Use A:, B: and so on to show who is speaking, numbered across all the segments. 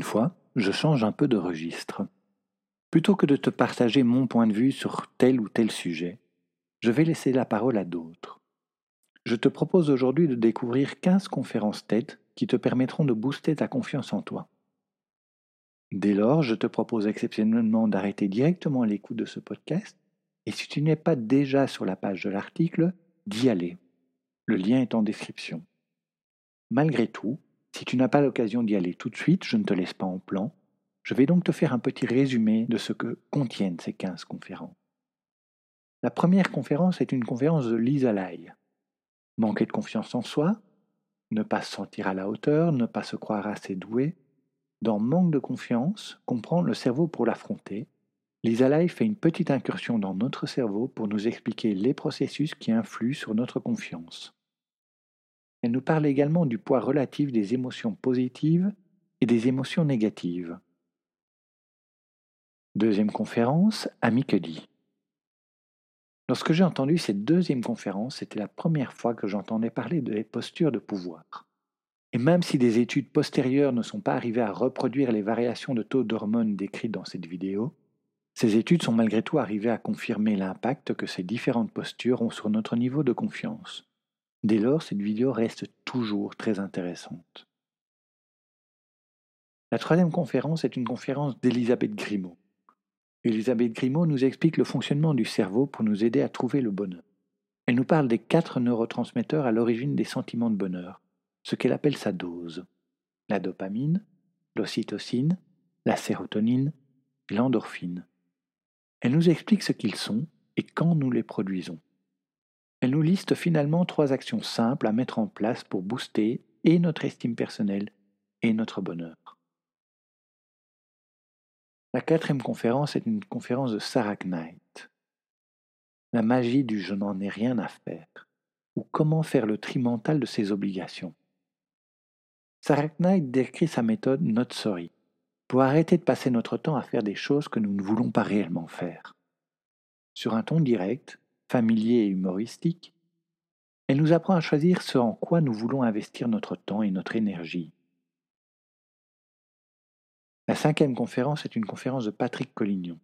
A: Une fois, je change un peu de registre. Plutôt que de te partager mon point de vue sur tel ou tel sujet, je vais laisser la parole à d'autres. Je te propose aujourd'hui de découvrir 15 conférences tête qui te permettront de booster ta confiance en toi. Dès lors, je te propose exceptionnellement d'arrêter directement l'écoute de ce podcast et si tu n'es pas déjà sur la page de l'article, d'y aller. Le lien est en description. Malgré tout, si tu n'as pas l'occasion d'y aller tout de suite, je ne te laisse pas en plan. Je vais donc te faire un petit résumé de ce que contiennent ces 15 conférences. La première conférence est une conférence de Lisa Lai. Manquer de confiance en soi, ne pas se sentir à la hauteur, ne pas se croire assez doué. Dans manque de confiance, comprendre le cerveau pour l'affronter. Lisa Lai fait une petite incursion dans notre cerveau pour nous expliquer les processus qui influent sur notre confiance. Elle nous parle également du poids relatif des émotions positives et des émotions négatives. Deuxième conférence, Ami que dit? Lorsque j'ai entendu cette deuxième conférence, c'était la première fois que j'entendais parler des postures de pouvoir. Et même si des études postérieures ne sont pas arrivées à reproduire les variations de taux d'hormones décrites dans cette vidéo, ces études sont malgré tout arrivées à confirmer l'impact que ces différentes postures ont sur notre niveau de confiance. Dès lors, cette vidéo reste toujours très intéressante. La troisième conférence est une conférence d'Elisabeth Grimaud. Elisabeth Grimaud nous explique le fonctionnement du cerveau pour nous aider à trouver le bonheur. Elle nous parle des quatre neurotransmetteurs à l'origine des sentiments de bonheur, ce qu'elle appelle sa dose. La dopamine, l'ocytocine, la sérotonine l'endorphine. Elle nous explique ce qu'ils sont et quand nous les produisons. Elle nous liste finalement trois actions simples à mettre en place pour booster et notre estime personnelle et notre bonheur. La quatrième conférence est une conférence de Sarah Knight. La magie du je n'en ai rien à faire, ou comment faire le tri mental de ses obligations. Sarah Knight décrit sa méthode Not Sorry, pour arrêter de passer notre temps à faire des choses que nous ne voulons pas réellement faire. Sur un ton direct, familier et humoristique, elle nous apprend à choisir ce en quoi nous voulons investir notre temps et notre énergie la cinquième conférence est une conférence de Patrick Collignon.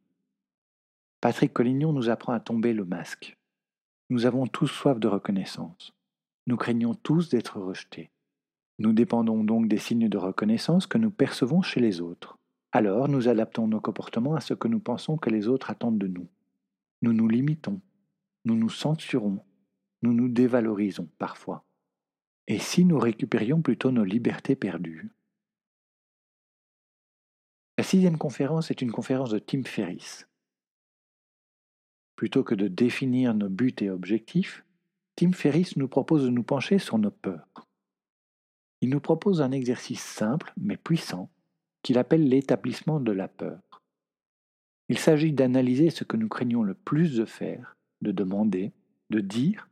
A: Patrick Collignon nous apprend à tomber le masque. Nous avons tous soif de reconnaissance. Nous craignons tous d'être rejetés. Nous dépendons donc des signes de reconnaissance que nous percevons chez les autres. Alors nous adaptons nos comportements à ce que nous pensons que les autres attendent de nous. Nous nous limitons, nous nous censurons, nous nous dévalorisons parfois. Et si nous récupérions plutôt nos libertés perdues? La sixième conférence est une conférence de Tim Ferriss. Plutôt que de définir nos buts et objectifs, Tim Ferriss nous propose de nous pencher sur nos peurs. Il nous propose un exercice simple mais puissant qu'il appelle l'établissement de la peur. Il s'agit d'analyser ce que nous craignons le plus de faire, de demander, de dire,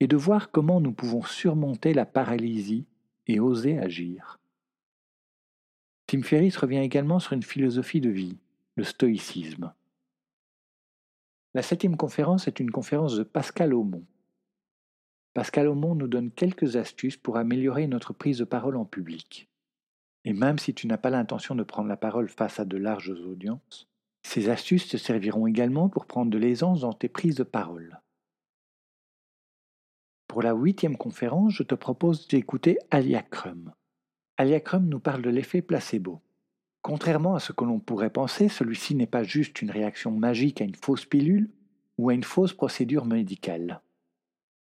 A: et de voir comment nous pouvons surmonter la paralysie et oser agir. Tim Ferriss revient également sur une philosophie de vie, le stoïcisme. La septième conférence est une conférence de Pascal Aumont. Pascal Aumont nous donne quelques astuces pour améliorer notre prise de parole en public. Et même si tu n'as pas l'intention de prendre la parole face à de larges audiences, ces astuces te serviront également pour prendre de l'aisance dans tes prises de parole. Pour la huitième conférence, je te propose d'écouter Alia Crum. Nous parle de l'effet placebo. Contrairement à ce que l'on pourrait penser, celui-ci n'est pas juste une réaction magique à une fausse pilule ou à une fausse procédure médicale.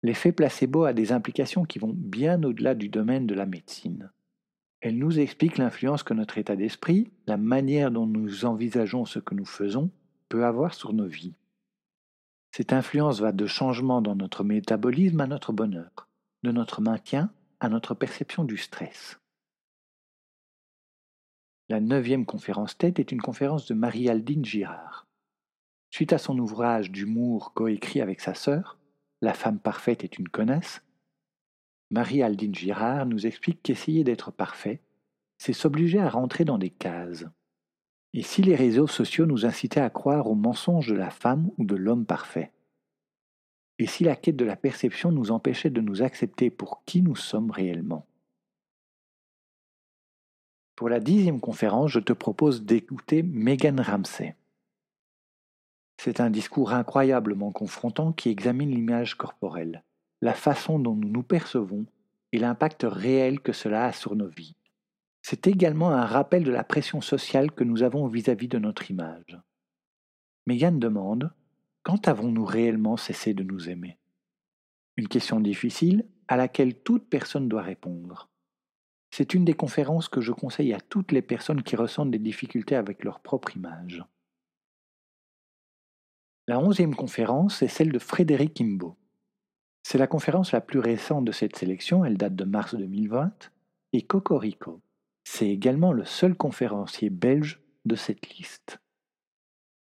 A: L'effet placebo a des implications qui vont bien au-delà du domaine de la médecine. Elle nous explique l'influence que notre état d'esprit, la manière dont nous envisageons ce que nous faisons, peut avoir sur nos vies. Cette influence va de changements dans notre métabolisme à notre bonheur, de notre maintien à notre perception du stress. La neuvième conférence tête est une conférence de Marie-Aldine Girard. Suite à son ouvrage d'humour coécrit avec sa sœur, La femme parfaite est une connasse, Marie-Aldine Girard nous explique qu'essayer d'être parfait, c'est s'obliger à rentrer dans des cases. Et si les réseaux sociaux nous incitaient à croire au mensonge de la femme ou de l'homme parfait? Et si la quête de la perception nous empêchait de nous accepter pour qui nous sommes réellement? Pour la dixième conférence, je te propose d'écouter Megan Ramsey. C'est un discours incroyablement confrontant qui examine l'image corporelle la façon dont nous nous percevons et l'impact réel que cela a sur nos vies. C'est également un rappel de la pression sociale que nous avons vis-à-vis de notre image. Megan demande Quand avons-nous réellement cessé de nous aimer? Une question difficile à laquelle toute personne doit répondre. C'est une des conférences que je conseille à toutes les personnes qui ressentent des difficultés avec leur propre image. La onzième conférence est celle de Frédéric Imbo. C'est la conférence la plus récente de cette sélection, elle date de mars 2020, et Cocorico, c'est également le seul conférencier belge de cette liste.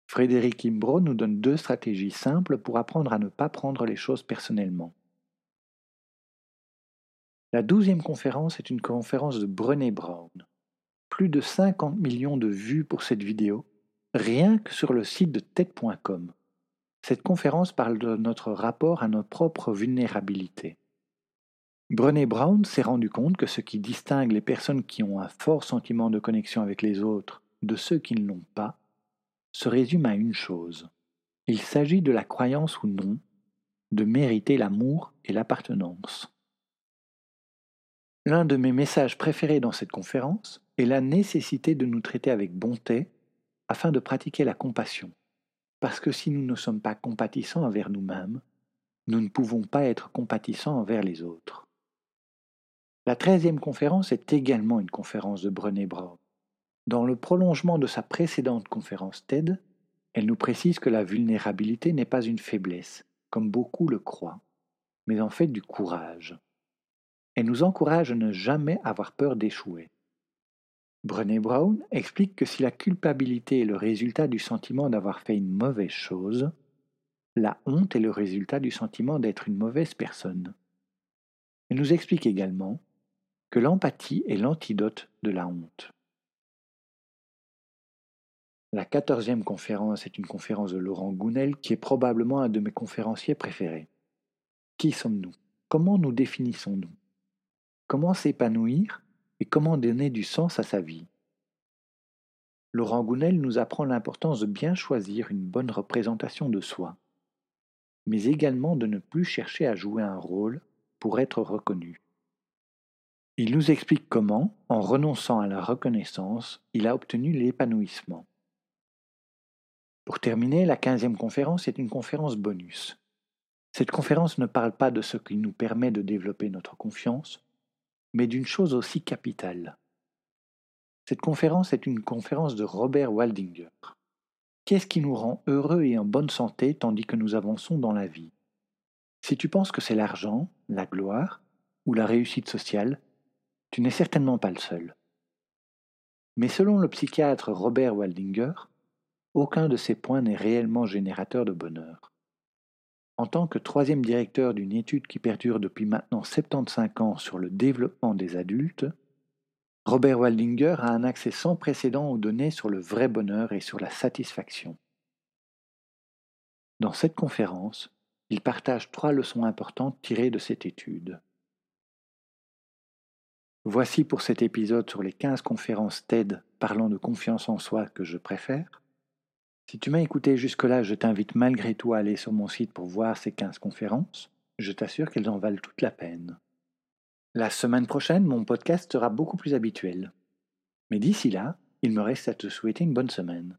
A: Frédéric Imbro nous donne deux stratégies simples pour apprendre à ne pas prendre les choses personnellement. La douzième conférence est une conférence de Brené Brown. Plus de 50 millions de vues pour cette vidéo, rien que sur le site de TED.com. Cette conférence parle de notre rapport à notre propre vulnérabilité. Brené Brown s'est rendu compte que ce qui distingue les personnes qui ont un fort sentiment de connexion avec les autres de ceux qui ne l'ont pas se résume à une chose. Il s'agit de la croyance ou non de mériter l'amour et l'appartenance. L'un de mes messages préférés dans cette conférence est la nécessité de nous traiter avec bonté afin de pratiquer la compassion. Parce que si nous ne sommes pas compatissants envers nous-mêmes, nous ne pouvons pas être compatissants envers les autres. La treizième conférence est également une conférence de Brené Brown. Dans le prolongement de sa précédente conférence TED, elle nous précise que la vulnérabilité n'est pas une faiblesse, comme beaucoup le croient, mais en fait du courage. Elle nous encourage à ne jamais avoir peur d'échouer. Brené Brown explique que si la culpabilité est le résultat du sentiment d'avoir fait une mauvaise chose, la honte est le résultat du sentiment d'être une mauvaise personne. Elle nous explique également que l'empathie est l'antidote de la honte. La quatorzième conférence est une conférence de Laurent Gounel qui est probablement un de mes conférenciers préférés. Qui sommes-nous? Comment nous définissons-nous? Comment s'épanouir? Et comment donner du sens à sa vie. Laurent Gounel nous apprend l'importance de bien choisir une bonne représentation de soi, mais également de ne plus chercher à jouer un rôle pour être reconnu. Il nous explique comment, en renonçant à la reconnaissance, il a obtenu l'épanouissement. Pour terminer, la quinzième conférence est une conférence bonus. Cette conférence ne parle pas de ce qui nous permet de développer notre confiance, mais d'une chose aussi capitale. Cette conférence est une conférence de Robert Waldinger. Qu'est-ce qui nous rend heureux et en bonne santé tandis que nous avançons dans la vie? Si tu penses que c'est l'argent, la gloire ou la réussite sociale, tu n'es certainement pas le seul. Mais selon le psychiatre Robert Waldinger, aucun de ces points n'est réellement générateur de bonheur. En tant que troisième directeur d'une étude qui perdure depuis maintenant 75 ans sur le développement des adultes, Robert Waldinger a un accès sans précédent aux données sur le vrai bonheur et sur la satisfaction. Dans cette conférence, il partage trois leçons importantes tirées de cette étude. Voici pour cet épisode sur les 15 conférences TED parlant de confiance en soi que je préfère. Si tu m'as écouté jusque-là, je t'invite malgré tout à aller sur mon site pour voir ces 15 conférences. Je t'assure qu'elles en valent toute la peine. La semaine prochaine, mon podcast sera beaucoup plus habituel. Mais d'ici là, il me reste à te souhaiter une bonne semaine.